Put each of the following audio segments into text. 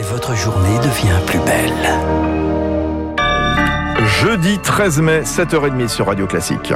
et votre journée devient plus belle. Jeudi 13 mai, 7h30 sur Radio Classique.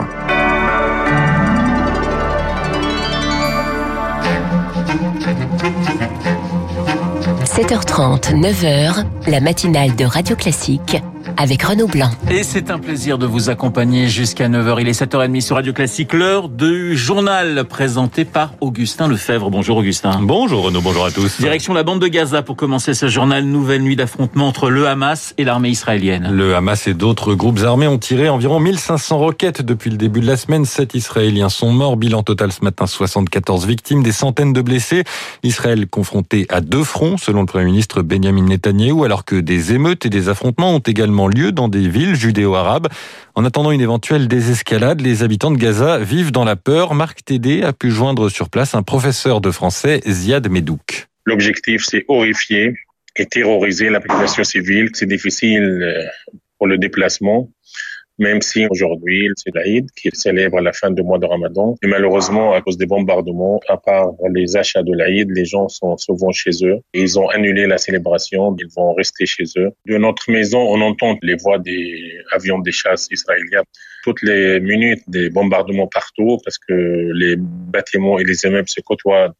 7h30, 9h, la matinale de Radio Classique avec Renaud Blanc. Et c'est un plaisir de vous accompagner jusqu'à 9h. Il est 7h30 sur Radio Classique, l'heure du journal présenté par Augustin Lefebvre. Bonjour Augustin. Bonjour Renaud, bonjour à tous. Direction la bande de Gaza pour commencer ce journal. Nouvelle nuit d'affrontement entre le Hamas et l'armée israélienne. Le Hamas et d'autres groupes armés ont tiré environ 1500 roquettes depuis le début de la semaine. Sept Israéliens sont morts. Bilan total ce matin, 74 victimes, des centaines de blessés. Israël confronté à deux fronts, selon le Premier ministre Benjamin Netanyahou, alors que des émeutes et des affrontements ont également lieu dans des villes judéo-arabes. En attendant une éventuelle désescalade, les habitants de Gaza vivent dans la peur. Marc Tédé a pu joindre sur place un professeur de français, Ziad Medouk. L'objectif, c'est horrifier et terroriser la population civile. C'est difficile euh, pour le déplacement même si aujourd'hui c'est l'Aïd qui célèbre la fin du mois de Ramadan. Et malheureusement, à cause des bombardements, à part les achats de l'Aïd, les gens sont souvent chez eux. Ils ont annulé la célébration, ils vont rester chez eux. De notre maison, on entend les voix des avions des chasses israéliens toutes les minutes des bombardements partout parce que les bâtiments et les immeubles se côtoient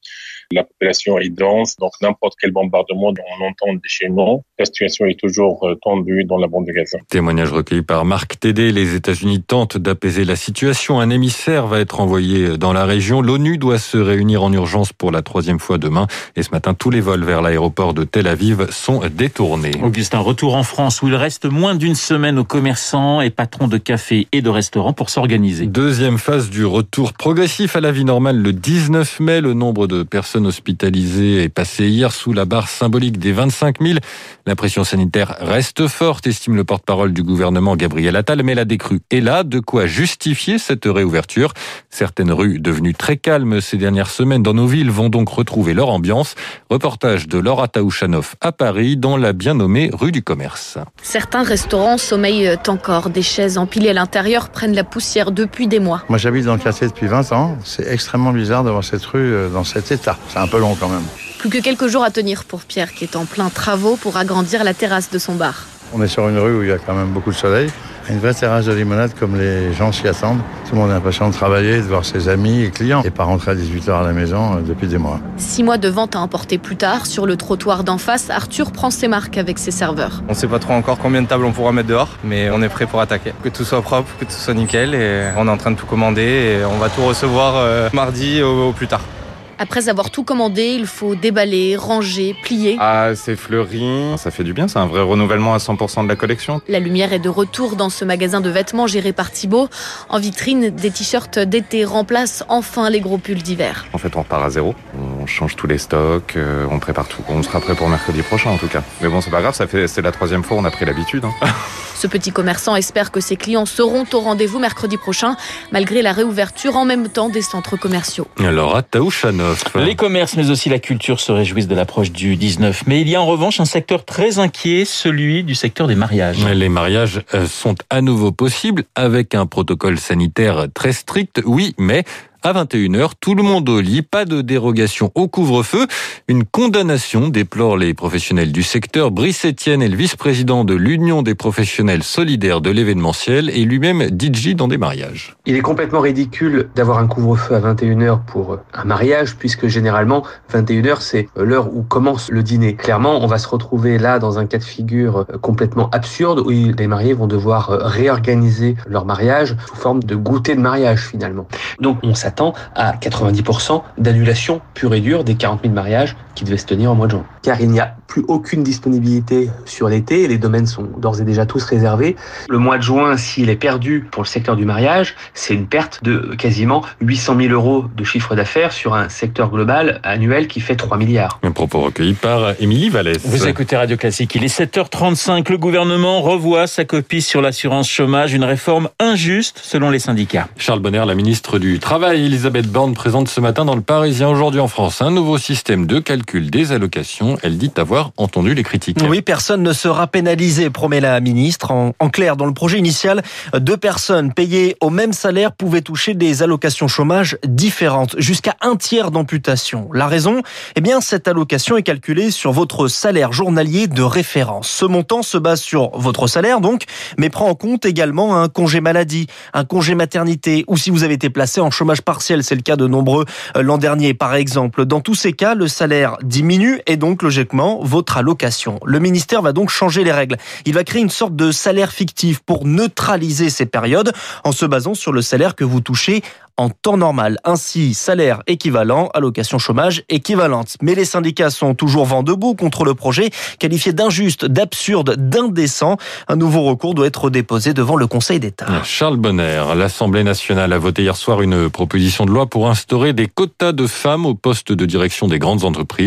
la population est dense, donc n'importe quel bombardement on entend chez nous, la situation est toujours euh, tendue dans la bande de Gaza. Témoignage recueilli par Marc Tédé. Les États-Unis tentent d'apaiser la situation. Un émissaire va être envoyé dans la région. L'ONU doit se réunir en urgence pour la troisième fois demain. Et ce matin, tous les vols vers l'aéroport de Tel Aviv sont détournés. Augustin, retour en France où il reste moins d'une semaine aux commerçants et patrons de cafés et de restaurants pour s'organiser. Deuxième phase du retour progressif à la vie normale le 19 mai. Le nombre de personnes hospitalisés est passé hier sous la barre symbolique des 25 000. La pression sanitaire reste forte, estime le porte-parole du gouvernement Gabriel Attal, mais la décrue est là, de quoi justifier cette réouverture? Certaines rues devenues très calmes ces dernières semaines dans nos villes vont donc retrouver leur ambiance. Reportage de Laura Taouchanoff à Paris, dans la bien nommée rue du Commerce. Certains restaurants sommeillent encore. Des chaises empilées à l'intérieur prennent la poussière depuis des mois. Moi j'habite dans le quartier depuis 20 ans. C'est extrêmement bizarre d'avoir cette rue euh, dans cet état. C'est un peu long quand même. Plus que quelques jours à tenir pour Pierre qui est en plein travaux pour agrandir la terrasse de son bar. On est sur une rue où il y a quand même beaucoup de soleil. Une vraie terrasse de limonade comme les gens s'y attendent. Tout le monde a l'impression de travailler, de voir ses amis et clients et pas rentrer à 18h à la maison euh, depuis des mois. Six mois de vente à emporter plus tard, sur le trottoir d'en face, Arthur prend ses marques avec ses serveurs. On sait pas trop encore combien de tables on pourra mettre dehors, mais on est prêt pour attaquer. Que tout soit propre, que tout soit nickel et on est en train de tout commander et on va tout recevoir euh, mardi au plus tard. Après avoir tout commandé, il faut déballer, ranger, plier. Ah, c'est fleuri. Ça fait du bien, c'est un vrai renouvellement à 100% de la collection. La lumière est de retour dans ce magasin de vêtements géré par Thibault. En vitrine, des t-shirts d'été remplacent enfin les gros pulls d'hiver. En fait, on repart à zéro. On change tous les stocks, euh, on prépare tout. On sera prêt pour mercredi prochain en tout cas. Mais bon, c'est pas grave, ça fait c'est la troisième fois, on a pris l'habitude. Hein. Ce petit commerçant espère que ses clients seront au rendez-vous mercredi prochain, malgré la réouverture en même temps des centres commerciaux. Alors, à Taouchanov. Les commerces, mais aussi la culture se réjouissent de l'approche du 19. Mais il y a en revanche un secteur très inquiet, celui du secteur des mariages. Les mariages euh, sont à nouveau possibles avec un protocole sanitaire très strict, oui, mais à 21h. Tout le monde au lit, pas de dérogation au couvre-feu. Une condamnation déplore les professionnels du secteur. Brice Etienne est le vice-président de l'Union des professionnels solidaires de l'événementiel et lui-même DJ dans des mariages. Il est complètement ridicule d'avoir un couvre-feu à 21h pour un mariage puisque généralement 21h c'est l'heure où commence le dîner. Clairement, on va se retrouver là dans un cas de figure complètement absurde où les mariés vont devoir réorganiser leur mariage sous forme de goûter de mariage finalement. Donc on s'attend à 90% d'annulation pure et dure des 40 000 mariages qui devaient se tenir au mois de juin. Car il n'y a plus aucune disponibilité sur l'été, les domaines sont d'ores et déjà tous réservés. Le mois de juin, s'il est perdu pour le secteur du mariage, c'est une perte de quasiment 800 000 euros de chiffre d'affaires sur un secteur global annuel qui fait 3 milliards. Un propos recueilli par Émilie Vallès. Vous écoutez Radio Classique, il est 7h35, le gouvernement revoit sa copie sur l'assurance chômage, une réforme injuste selon les syndicats. Charles Bonner, la ministre du Travail et Elisabeth Borne présente ce matin dans le Parisien aujourd'hui en France un nouveau système de calcul des allocations. Elle dit avoir entendu les critiques. Oui, personne ne sera pénalisé, promet la ministre. En, clair, dans le projet initial, deux personnes payées au même salaire pouvaient toucher des allocations chômage différentes, jusqu'à un tiers d'amputation. La raison? Eh bien, cette allocation est calculée sur votre salaire journalier de référence. Ce montant se base sur votre salaire, donc, mais prend en compte également un congé maladie, un congé maternité, ou si vous avez été placé en chômage partiel, c'est le cas de nombreux euh, l'an dernier, par exemple. Dans tous ces cas, le salaire diminue et donc, logiquement, votre allocation. Le ministère va donc changer les règles. Il va créer une sorte de salaire fictif pour neutraliser ces périodes en se basant sur le salaire que vous touchez en temps normal. Ainsi, salaire équivalent, allocation chômage équivalente. Mais les syndicats sont toujours vent debout contre le projet, qualifié d'injuste, d'absurde, d'indécent. Un nouveau recours doit être déposé devant le Conseil d'État. Charles Bonner, l'Assemblée nationale a voté hier soir une proposition de loi pour instaurer des quotas de femmes au poste de direction des grandes entreprises.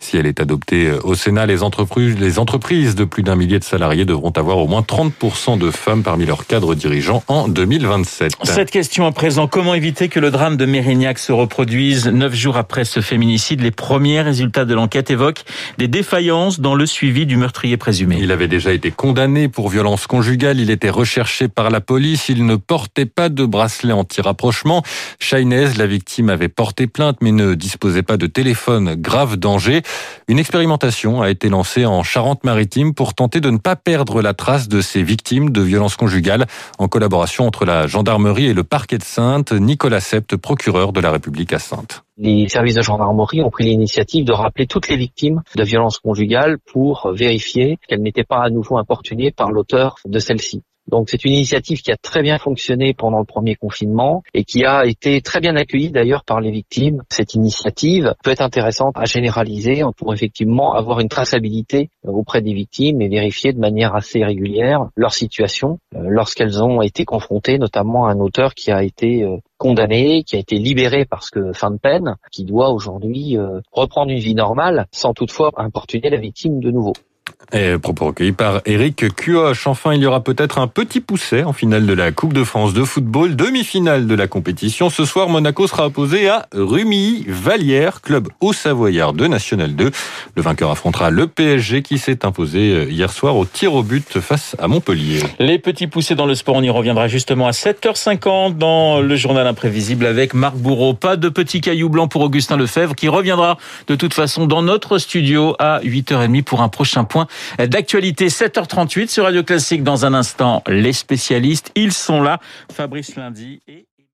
Si elle est adoptée au Sénat, les entreprises, les entreprises de plus d'un millier de salariés devront avoir au moins 30% de femmes parmi leurs cadres dirigeants en 2027. Cette question à présent, comment éviter que le drame de Mérignac se reproduise neuf jours après ce féminicide? Les premiers résultats de l'enquête évoquent des défaillances dans le suivi du meurtrier présumé. Il avait déjà été condamné pour violence conjugale. Il était recherché par la police. Il ne portait pas de bracelet anti-rapprochement. Chaynez, la victime, avait porté plainte mais ne disposait pas de téléphone grave danger. Une expérimentation a été lancée en Charente-Maritime pour tenter de ne pas perdre la trace de ces victimes de violences conjugales en collaboration entre la gendarmerie et le parquet de Sainte. Nicolas Sept, procureur de la République à Sainte. Les services de gendarmerie ont pris l'initiative de rappeler toutes les victimes de violences conjugales pour vérifier qu'elles n'étaient pas à nouveau importunées par l'auteur de celle-ci. Donc c'est une initiative qui a très bien fonctionné pendant le premier confinement et qui a été très bien accueillie d'ailleurs par les victimes. Cette initiative peut être intéressante à généraliser pour effectivement avoir une traçabilité auprès des victimes et vérifier de manière assez régulière leur situation lorsqu'elles ont été confrontées notamment à un auteur qui a été condamné, qui a été libéré parce que fin de peine, qui doit aujourd'hui reprendre une vie normale sans toutefois importuner la victime de nouveau. Et propos recueillis par Eric Cuoche. Enfin, il y aura peut-être un petit pousset en finale de la Coupe de France de football, demi-finale de la compétition. Ce soir, Monaco sera opposé à Rumilly-Vallière, club haut savoyard de National 2. Le vainqueur affrontera le PSG qui s'est imposé hier soir au tir au but face à Montpellier. Les petits poussés dans le sport, on y reviendra justement à 7h50 dans le journal imprévisible avec Marc Bourreau. Pas de petits cailloux blancs pour Augustin Lefebvre qui reviendra de toute façon dans notre studio à 8h30 pour un prochain d'actualité 7h38 sur Radio Classique. Dans un instant, les spécialistes, ils sont là. Fabrice Lundi et